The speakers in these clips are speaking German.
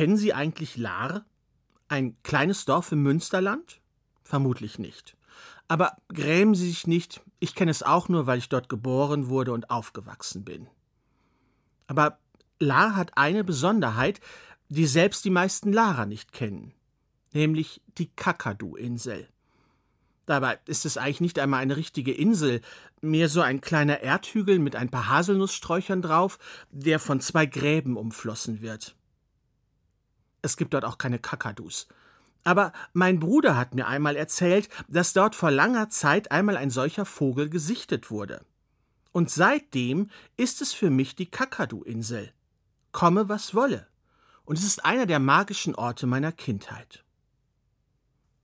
Kennen Sie eigentlich Lahr? Ein kleines Dorf im Münsterland? Vermutlich nicht. Aber grämen Sie sich nicht, ich kenne es auch nur, weil ich dort geboren wurde und aufgewachsen bin. Aber Lahr hat eine Besonderheit, die selbst die meisten Larer nicht kennen, nämlich die Kakadu-Insel. Dabei ist es eigentlich nicht einmal eine richtige Insel, mehr so ein kleiner Erdhügel mit ein paar Haselnusssträuchern drauf, der von zwei Gräben umflossen wird. Es gibt dort auch keine Kakadus. Aber mein Bruder hat mir einmal erzählt, dass dort vor langer Zeit einmal ein solcher Vogel gesichtet wurde. Und seitdem ist es für mich die Kakadu-Insel. Komme, was wolle. Und es ist einer der magischen Orte meiner Kindheit.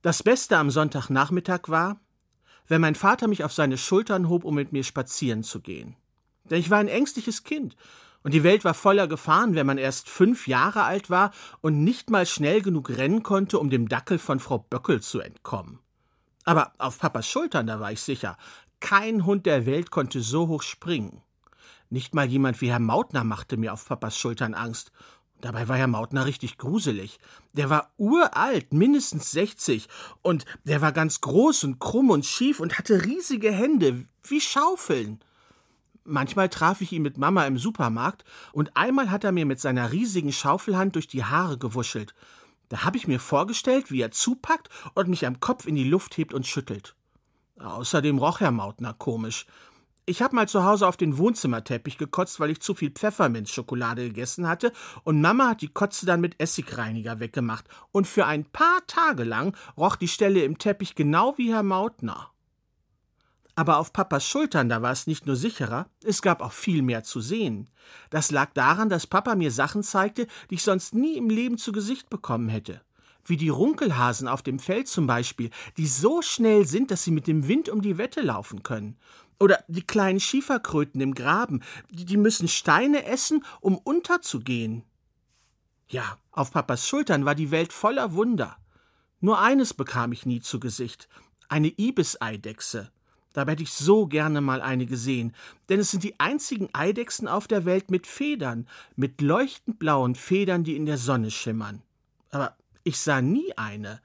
Das Beste am Sonntagnachmittag war, wenn mein Vater mich auf seine Schultern hob, um mit mir spazieren zu gehen. Denn ich war ein ängstliches Kind, und die Welt war voller Gefahren, wenn man erst fünf Jahre alt war und nicht mal schnell genug rennen konnte, um dem Dackel von Frau Böckel zu entkommen. Aber auf Papas Schultern, da war ich sicher, kein Hund der Welt konnte so hoch springen. Nicht mal jemand wie Herr Mautner machte mir auf Papas Schultern Angst, Dabei war Herr Mautner richtig gruselig. Der war uralt, mindestens 60, und der war ganz groß und krumm und schief und hatte riesige Hände, wie Schaufeln. Manchmal traf ich ihn mit Mama im Supermarkt, und einmal hat er mir mit seiner riesigen Schaufelhand durch die Haare gewuschelt. Da habe ich mir vorgestellt, wie er zupackt und mich am Kopf in die Luft hebt und schüttelt. Außerdem roch Herr Mautner komisch. Ich habe mal zu Hause auf den Wohnzimmerteppich gekotzt, weil ich zu viel Pfefferminzschokolade gegessen hatte, und Mama hat die Kotze dann mit Essigreiniger weggemacht, und für ein paar Tage lang roch die Stelle im Teppich genau wie Herr Mautner. Aber auf Papas Schultern, da war es nicht nur sicherer, es gab auch viel mehr zu sehen. Das lag daran, dass Papa mir Sachen zeigte, die ich sonst nie im Leben zu Gesicht bekommen hätte. Wie die Runkelhasen auf dem Feld zum Beispiel, die so schnell sind, dass sie mit dem Wind um die Wette laufen können. Oder die kleinen Schieferkröten im Graben, die, müssen Steine essen, um unterzugehen. Ja, auf Papas Schultern war die Welt voller Wunder. Nur eines bekam ich nie zu Gesicht: eine Ibiseidechse. Dabei hätte ich so gerne mal eine gesehen, denn es sind die einzigen Eidechsen auf der Welt mit Federn, mit leuchtend blauen Federn, die in der Sonne schimmern. Aber ich sah nie eine,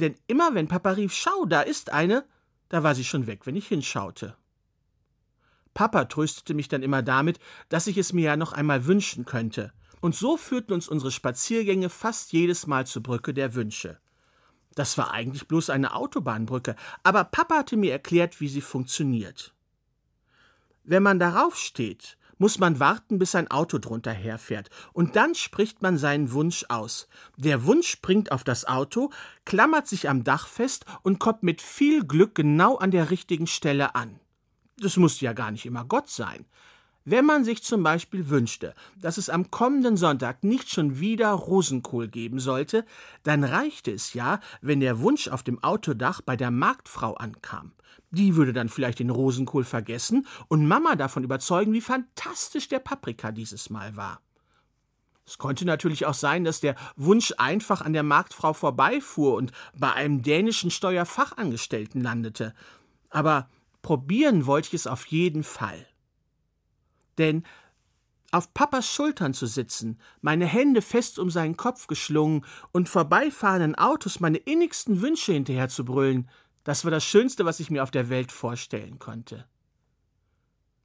denn immer wenn Papa rief, schau, da ist eine, da war sie schon weg, wenn ich hinschaute. Papa tröstete mich dann immer damit, dass ich es mir ja noch einmal wünschen könnte. Und so führten uns unsere Spaziergänge fast jedes Mal zur Brücke der Wünsche. Das war eigentlich bloß eine Autobahnbrücke, aber Papa hatte mir erklärt, wie sie funktioniert. Wenn man darauf steht, muss man warten, bis ein Auto drunter herfährt, und dann spricht man seinen Wunsch aus. Der Wunsch springt auf das Auto, klammert sich am Dach fest und kommt mit viel Glück genau an der richtigen Stelle an. Das musste ja gar nicht immer Gott sein. Wenn man sich zum Beispiel wünschte, dass es am kommenden Sonntag nicht schon wieder Rosenkohl geben sollte, dann reichte es ja, wenn der Wunsch auf dem Autodach bei der Marktfrau ankam. Die würde dann vielleicht den Rosenkohl vergessen und Mama davon überzeugen, wie fantastisch der Paprika dieses Mal war. Es konnte natürlich auch sein, dass der Wunsch einfach an der Marktfrau vorbeifuhr und bei einem dänischen Steuerfachangestellten landete. Aber probieren wollte ich es auf jeden Fall. Denn auf Papas Schultern zu sitzen, meine Hände fest um seinen Kopf geschlungen und vorbeifahrenden Autos meine innigsten Wünsche hinterher zu brüllen, das war das Schönste, was ich mir auf der Welt vorstellen konnte.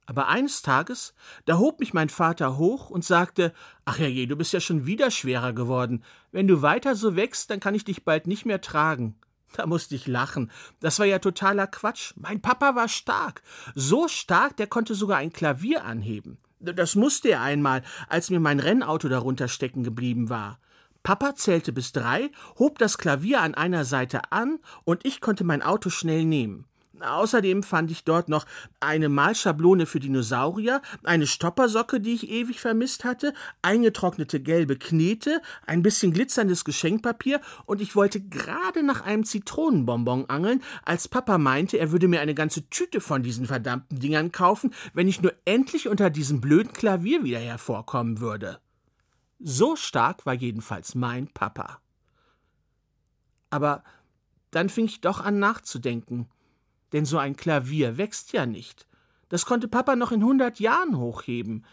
Aber eines Tages, da hob mich mein Vater hoch und sagte, Ach herrje, du bist ja schon wieder schwerer geworden. Wenn du weiter so wächst, dann kann ich dich bald nicht mehr tragen. Da musste ich lachen. Das war ja totaler Quatsch. Mein Papa war stark. So stark, der konnte sogar ein Klavier anheben. Das musste er einmal, als mir mein Rennauto darunter stecken geblieben war. Papa zählte bis drei, hob das Klavier an einer Seite an und ich konnte mein Auto schnell nehmen. Außerdem fand ich dort noch eine Malschablone für Dinosaurier, eine Stoppersocke, die ich ewig vermisst hatte, eingetrocknete gelbe Knete, ein bisschen glitzerndes Geschenkpapier und ich wollte gerade nach einem Zitronenbonbon angeln, als Papa meinte, er würde mir eine ganze Tüte von diesen verdammten Dingern kaufen, wenn ich nur endlich unter diesem blöden Klavier wieder hervorkommen würde. So stark war jedenfalls mein Papa. Aber dann fing ich doch an nachzudenken denn so ein Klavier wächst ja nicht. Das konnte Papa noch in hundert Jahren hochheben.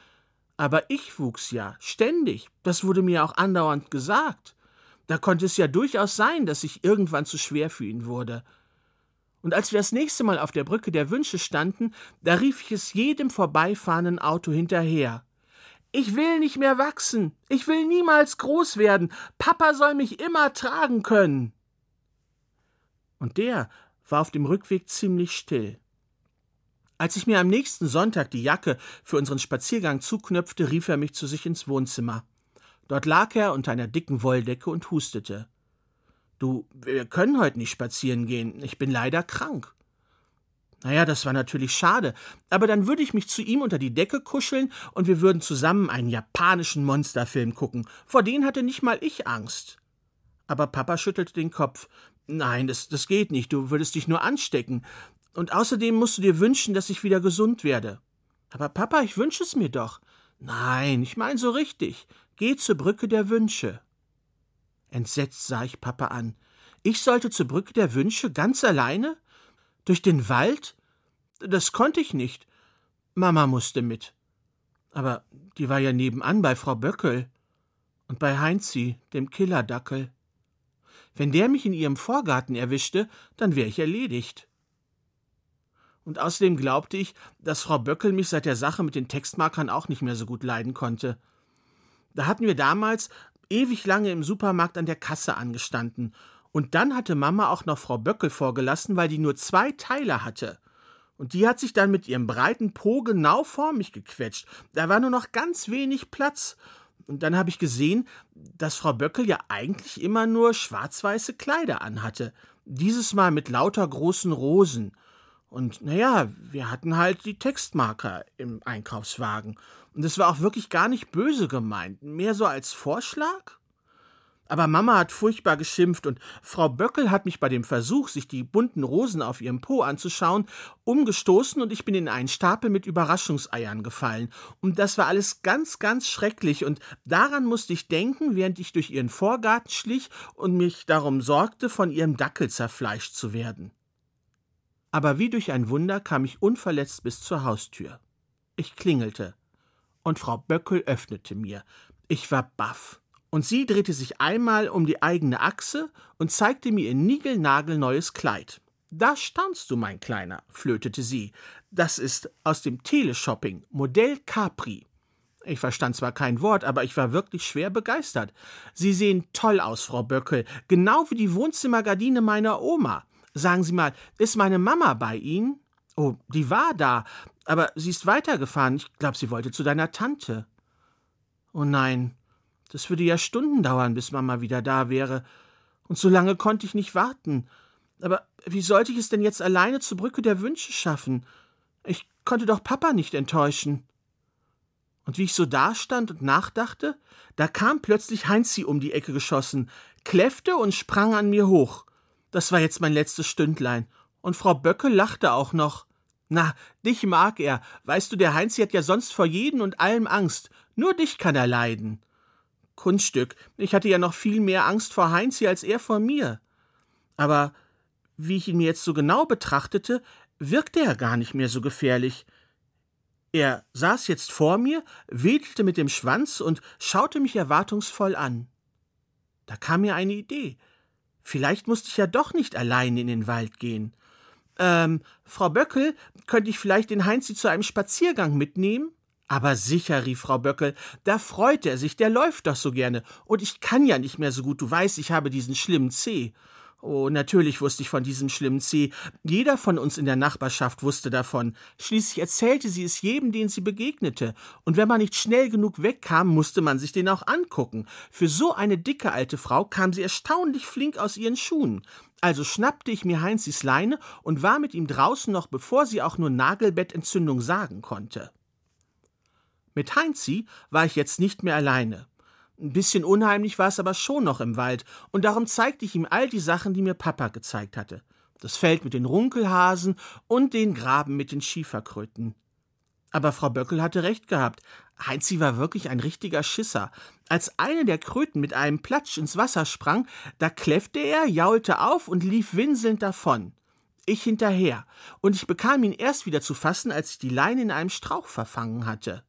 Aber ich wuchs ja, ständig. Das wurde mir auch andauernd gesagt. Da konnte es ja durchaus sein, dass ich irgendwann zu schwer für ihn wurde. Und als wir das nächste Mal auf der Brücke der Wünsche standen, da rief ich es jedem vorbeifahrenden Auto hinterher. Ich will nicht mehr wachsen. Ich will niemals groß werden. Papa soll mich immer tragen können. Und der war auf dem Rückweg ziemlich still. Als ich mir am nächsten Sonntag die Jacke für unseren Spaziergang zuknöpfte, rief er mich zu sich ins Wohnzimmer. Dort lag er unter einer dicken Wolldecke und hustete. Du, wir können heute nicht spazieren gehen. Ich bin leider krank. Naja, das war natürlich schade, aber dann würde ich mich zu ihm unter die Decke kuscheln und wir würden zusammen einen japanischen Monsterfilm gucken. Vor den hatte nicht mal ich Angst. Aber Papa schüttelte den Kopf. Nein, das, das geht nicht, du würdest dich nur anstecken. Und außerdem musst du dir wünschen, dass ich wieder gesund werde. Aber Papa, ich wünsche es mir doch. Nein, ich mein so richtig. Geh zur Brücke der Wünsche. Entsetzt sah ich Papa an. Ich sollte zur Brücke der Wünsche ganz alleine? Durch den Wald? Das konnte ich nicht. Mama musste mit. Aber die war ja nebenan bei Frau Böckel und bei Heinzi, dem Killerdackel. Wenn der mich in ihrem Vorgarten erwischte, dann wäre ich erledigt. Und außerdem glaubte ich, dass Frau Böckel mich seit der Sache mit den Textmarkern auch nicht mehr so gut leiden konnte. Da hatten wir damals ewig lange im Supermarkt an der Kasse angestanden und dann hatte Mama auch noch Frau Böckel vorgelassen, weil die nur zwei Teile hatte. Und die hat sich dann mit ihrem breiten Po genau vor mich gequetscht. Da war nur noch ganz wenig Platz. Und dann habe ich gesehen, dass Frau Böckel ja eigentlich immer nur schwarz-weiße Kleider anhatte. Dieses Mal mit lauter großen Rosen. Und naja, wir hatten halt die Textmarker im Einkaufswagen. Und es war auch wirklich gar nicht böse gemeint, mehr so als Vorschlag. Aber Mama hat furchtbar geschimpft und Frau Böckel hat mich bei dem Versuch, sich die bunten Rosen auf ihrem Po anzuschauen, umgestoßen und ich bin in einen Stapel mit Überraschungseiern gefallen. Und das war alles ganz, ganz schrecklich und daran musste ich denken, während ich durch ihren Vorgarten schlich und mich darum sorgte, von ihrem Dackel zerfleischt zu werden. Aber wie durch ein Wunder kam ich unverletzt bis zur Haustür. Ich klingelte und Frau Böckel öffnete mir. Ich war baff und sie drehte sich einmal um die eigene Achse und zeigte mir ihr niegelnagelneues Kleid. Da staunst du, mein Kleiner, flötete sie. Das ist aus dem Teleshopping, Modell Capri. Ich verstand zwar kein Wort, aber ich war wirklich schwer begeistert. Sie sehen toll aus, Frau Böckel, genau wie die Wohnzimmergardine meiner Oma. Sagen Sie mal, ist meine Mama bei Ihnen? Oh, die war da, aber sie ist weitergefahren. Ich glaube, sie wollte zu deiner Tante. Oh nein, das würde ja Stunden dauern, bis Mama wieder da wäre. Und so lange konnte ich nicht warten. Aber wie sollte ich es denn jetzt alleine zur Brücke der Wünsche schaffen? Ich konnte doch Papa nicht enttäuschen. Und wie ich so dastand und nachdachte, da kam plötzlich Heinzi um die Ecke geschossen, kläffte und sprang an mir hoch. Das war jetzt mein letztes Stündlein. Und Frau Böcke lachte auch noch. Na, dich mag er. Weißt du, der Heinzi hat ja sonst vor jedem und allem Angst. Nur dich kann er leiden. Kunststück. Ich hatte ja noch viel mehr Angst vor Heinzi als er vor mir. Aber wie ich ihn mir jetzt so genau betrachtete, wirkte er gar nicht mehr so gefährlich. Er saß jetzt vor mir, wedelte mit dem Schwanz und schaute mich erwartungsvoll an. Da kam mir eine Idee. Vielleicht musste ich ja doch nicht allein in den Wald gehen. Ähm, Frau Böckel, könnte ich vielleicht den Heinzi zu einem Spaziergang mitnehmen? Aber sicher, rief Frau Böckel, da freut er sich, der läuft doch so gerne. Und ich kann ja nicht mehr so gut, du weißt, ich habe diesen schlimmen Zeh. Oh, natürlich wusste ich von diesem schlimmen Zeh. Jeder von uns in der Nachbarschaft wusste davon. Schließlich erzählte sie es jedem, den sie begegnete. Und wenn man nicht schnell genug wegkam, musste man sich den auch angucken. Für so eine dicke alte Frau kam sie erstaunlich flink aus ihren Schuhen. Also schnappte ich mir Heinzis Leine und war mit ihm draußen noch bevor sie auch nur Nagelbettentzündung sagen konnte. Mit Heinzi war ich jetzt nicht mehr alleine. Ein bisschen unheimlich war es aber schon noch im Wald, und darum zeigte ich ihm all die Sachen, die mir Papa gezeigt hatte. Das Feld mit den Runkelhasen und den Graben mit den Schieferkröten. Aber Frau Böckel hatte recht gehabt. Heinzi war wirklich ein richtiger Schisser. Als eine der Kröten mit einem Platsch ins Wasser sprang, da kläffte er, jaulte auf und lief winselnd davon. Ich hinterher, und ich bekam ihn erst wieder zu fassen, als ich die Leine in einem Strauch verfangen hatte.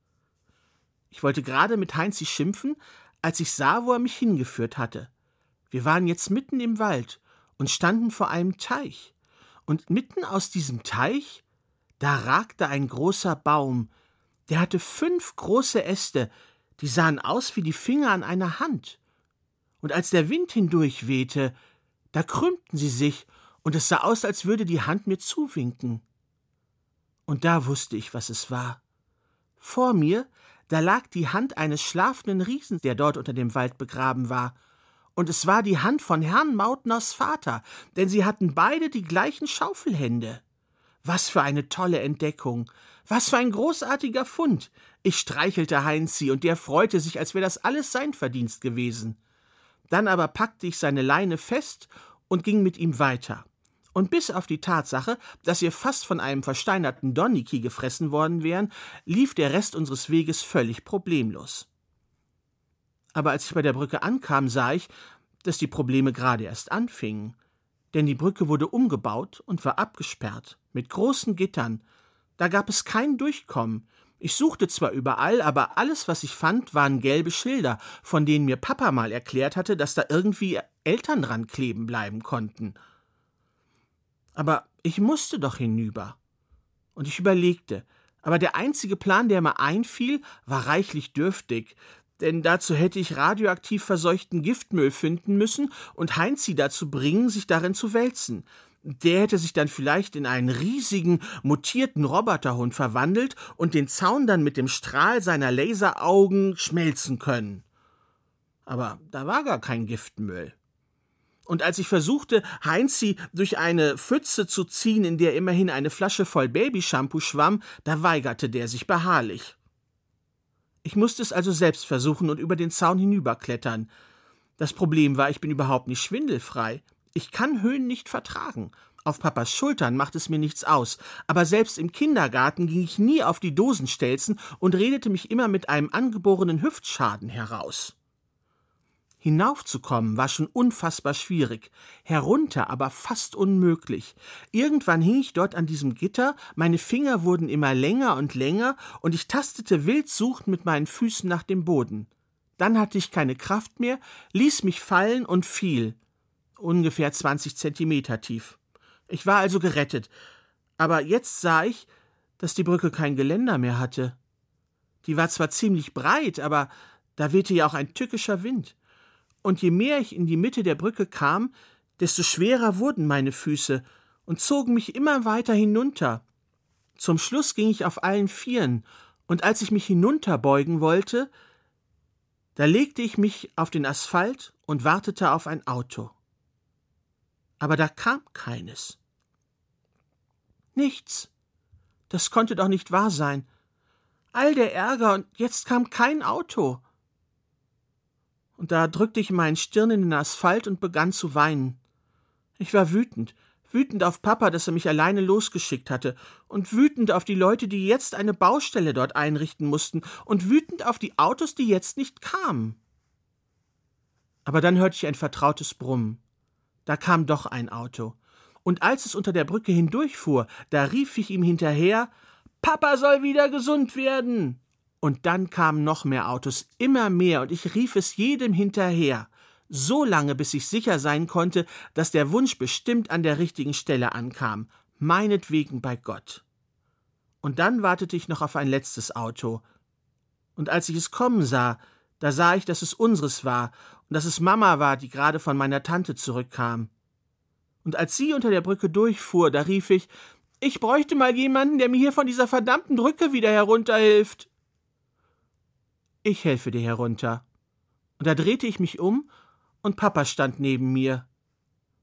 Ich wollte gerade mit Heinzi schimpfen, als ich sah, wo er mich hingeführt hatte. Wir waren jetzt mitten im Wald und standen vor einem Teich. Und mitten aus diesem Teich, da ragte ein großer Baum, der hatte fünf große Äste, die sahen aus wie die Finger an einer Hand. Und als der Wind hindurch wehte, da krümmten sie sich, und es sah aus, als würde die Hand mir zuwinken. Und da wusste ich, was es war. Vor mir, da lag die Hand eines schlafenden Riesen, der dort unter dem Wald begraben war, und es war die Hand von Herrn Mautners Vater, denn sie hatten beide die gleichen Schaufelhände. Was für eine tolle Entdeckung. Was für ein großartiger Fund. Ich streichelte Heinzi, und der freute sich, als wäre das alles sein Verdienst gewesen. Dann aber packte ich seine Leine fest und ging mit ihm weiter. Und bis auf die Tatsache, dass wir fast von einem versteinerten Donniki gefressen worden wären, lief der Rest unseres Weges völlig problemlos aber als ich bei der Brücke ankam, sah ich, dass die Probleme gerade erst anfingen. Denn die Brücke wurde umgebaut und war abgesperrt, mit großen Gittern. Da gab es kein Durchkommen. Ich suchte zwar überall, aber alles, was ich fand, waren gelbe Schilder, von denen mir Papa mal erklärt hatte, dass da irgendwie Eltern dran kleben bleiben konnten. Aber ich musste doch hinüber. Und ich überlegte, aber der einzige Plan, der mir einfiel, war reichlich dürftig, denn dazu hätte ich radioaktiv verseuchten Giftmüll finden müssen und Heinzi dazu bringen, sich darin zu wälzen. Der hätte sich dann vielleicht in einen riesigen, mutierten Roboterhund verwandelt und den Zaun dann mit dem Strahl seiner Laseraugen schmelzen können. Aber da war gar kein Giftmüll. Und als ich versuchte, Heinzi durch eine Pfütze zu ziehen, in der immerhin eine Flasche voll Babyshampoo schwamm, da weigerte der sich beharrlich. Ich musste es also selbst versuchen und über den Zaun hinüberklettern. Das Problem war, ich bin überhaupt nicht schwindelfrei. Ich kann Höhen nicht vertragen. Auf Papas Schultern macht es mir nichts aus, aber selbst im Kindergarten ging ich nie auf die Dosenstelzen und redete mich immer mit einem angeborenen Hüftschaden heraus. Hinaufzukommen war schon unfassbar schwierig, herunter aber fast unmöglich. Irgendwann hing ich dort an diesem Gitter, meine Finger wurden immer länger und länger, und ich tastete wild suchend mit meinen Füßen nach dem Boden. Dann hatte ich keine Kraft mehr, ließ mich fallen und fiel. Ungefähr zwanzig Zentimeter tief. Ich war also gerettet. Aber jetzt sah ich, dass die Brücke kein Geländer mehr hatte. Die war zwar ziemlich breit, aber da wehte ja auch ein tückischer Wind und je mehr ich in die Mitte der Brücke kam, desto schwerer wurden meine Füße und zogen mich immer weiter hinunter. Zum Schluss ging ich auf allen Vieren, und als ich mich hinunterbeugen wollte, da legte ich mich auf den Asphalt und wartete auf ein Auto. Aber da kam keines. Nichts. Das konnte doch nicht wahr sein. All der Ärger, und jetzt kam kein Auto und da drückte ich meinen Stirn in den Asphalt und begann zu weinen. Ich war wütend, wütend auf Papa, dass er mich alleine losgeschickt hatte, und wütend auf die Leute, die jetzt eine Baustelle dort einrichten mussten, und wütend auf die Autos, die jetzt nicht kamen. Aber dann hörte ich ein vertrautes Brummen. Da kam doch ein Auto. Und als es unter der Brücke hindurchfuhr, da rief ich ihm hinterher Papa soll wieder gesund werden. Und dann kamen noch mehr Autos, immer mehr, und ich rief es jedem hinterher, so lange, bis ich sicher sein konnte, dass der Wunsch bestimmt an der richtigen Stelle ankam, meinetwegen bei Gott. Und dann wartete ich noch auf ein letztes Auto. Und als ich es kommen sah, da sah ich, dass es unseres war und dass es Mama war, die gerade von meiner Tante zurückkam. Und als sie unter der Brücke durchfuhr, da rief ich, ich bräuchte mal jemanden, der mir hier von dieser verdammten Brücke wieder herunterhilft. Ich helfe dir herunter. Und da drehte ich mich um, und Papa stand neben mir.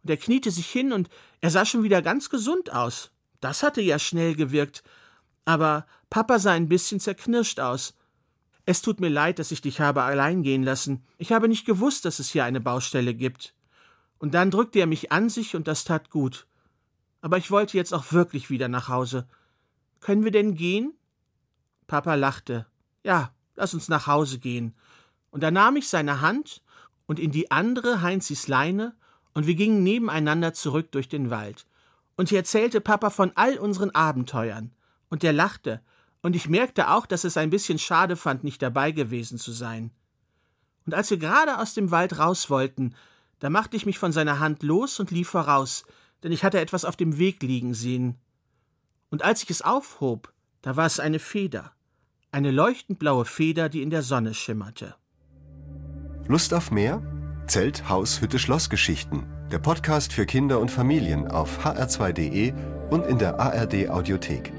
Und er kniete sich hin, und er sah schon wieder ganz gesund aus. Das hatte ja schnell gewirkt. Aber Papa sah ein bisschen zerknirscht aus. Es tut mir leid, dass ich dich habe allein gehen lassen. Ich habe nicht gewusst, dass es hier eine Baustelle gibt. Und dann drückte er mich an sich, und das tat gut. Aber ich wollte jetzt auch wirklich wieder nach Hause. Können wir denn gehen? Papa lachte. Ja, lass uns nach Hause gehen. Und da nahm ich seine Hand und in die andere Heinzis Leine, und wir gingen nebeneinander zurück durch den Wald. Und ich erzählte Papa von all unseren Abenteuern, und er lachte, Und ich merkte auch, dass es ein bisschen schade fand, nicht dabei gewesen zu sein. Und als wir gerade aus dem Wald raus wollten, da machte ich mich von seiner Hand los und lief voraus, denn ich hatte etwas auf dem Weg liegen sehen. Und als ich es aufhob, da war es eine Feder, eine leuchtend blaue Feder, die in der Sonne schimmerte. Lust auf mehr? Zelt, Haus, Hütte, Schlossgeschichten. Der Podcast für Kinder und Familien auf hr2.de und in der ARD Audiothek.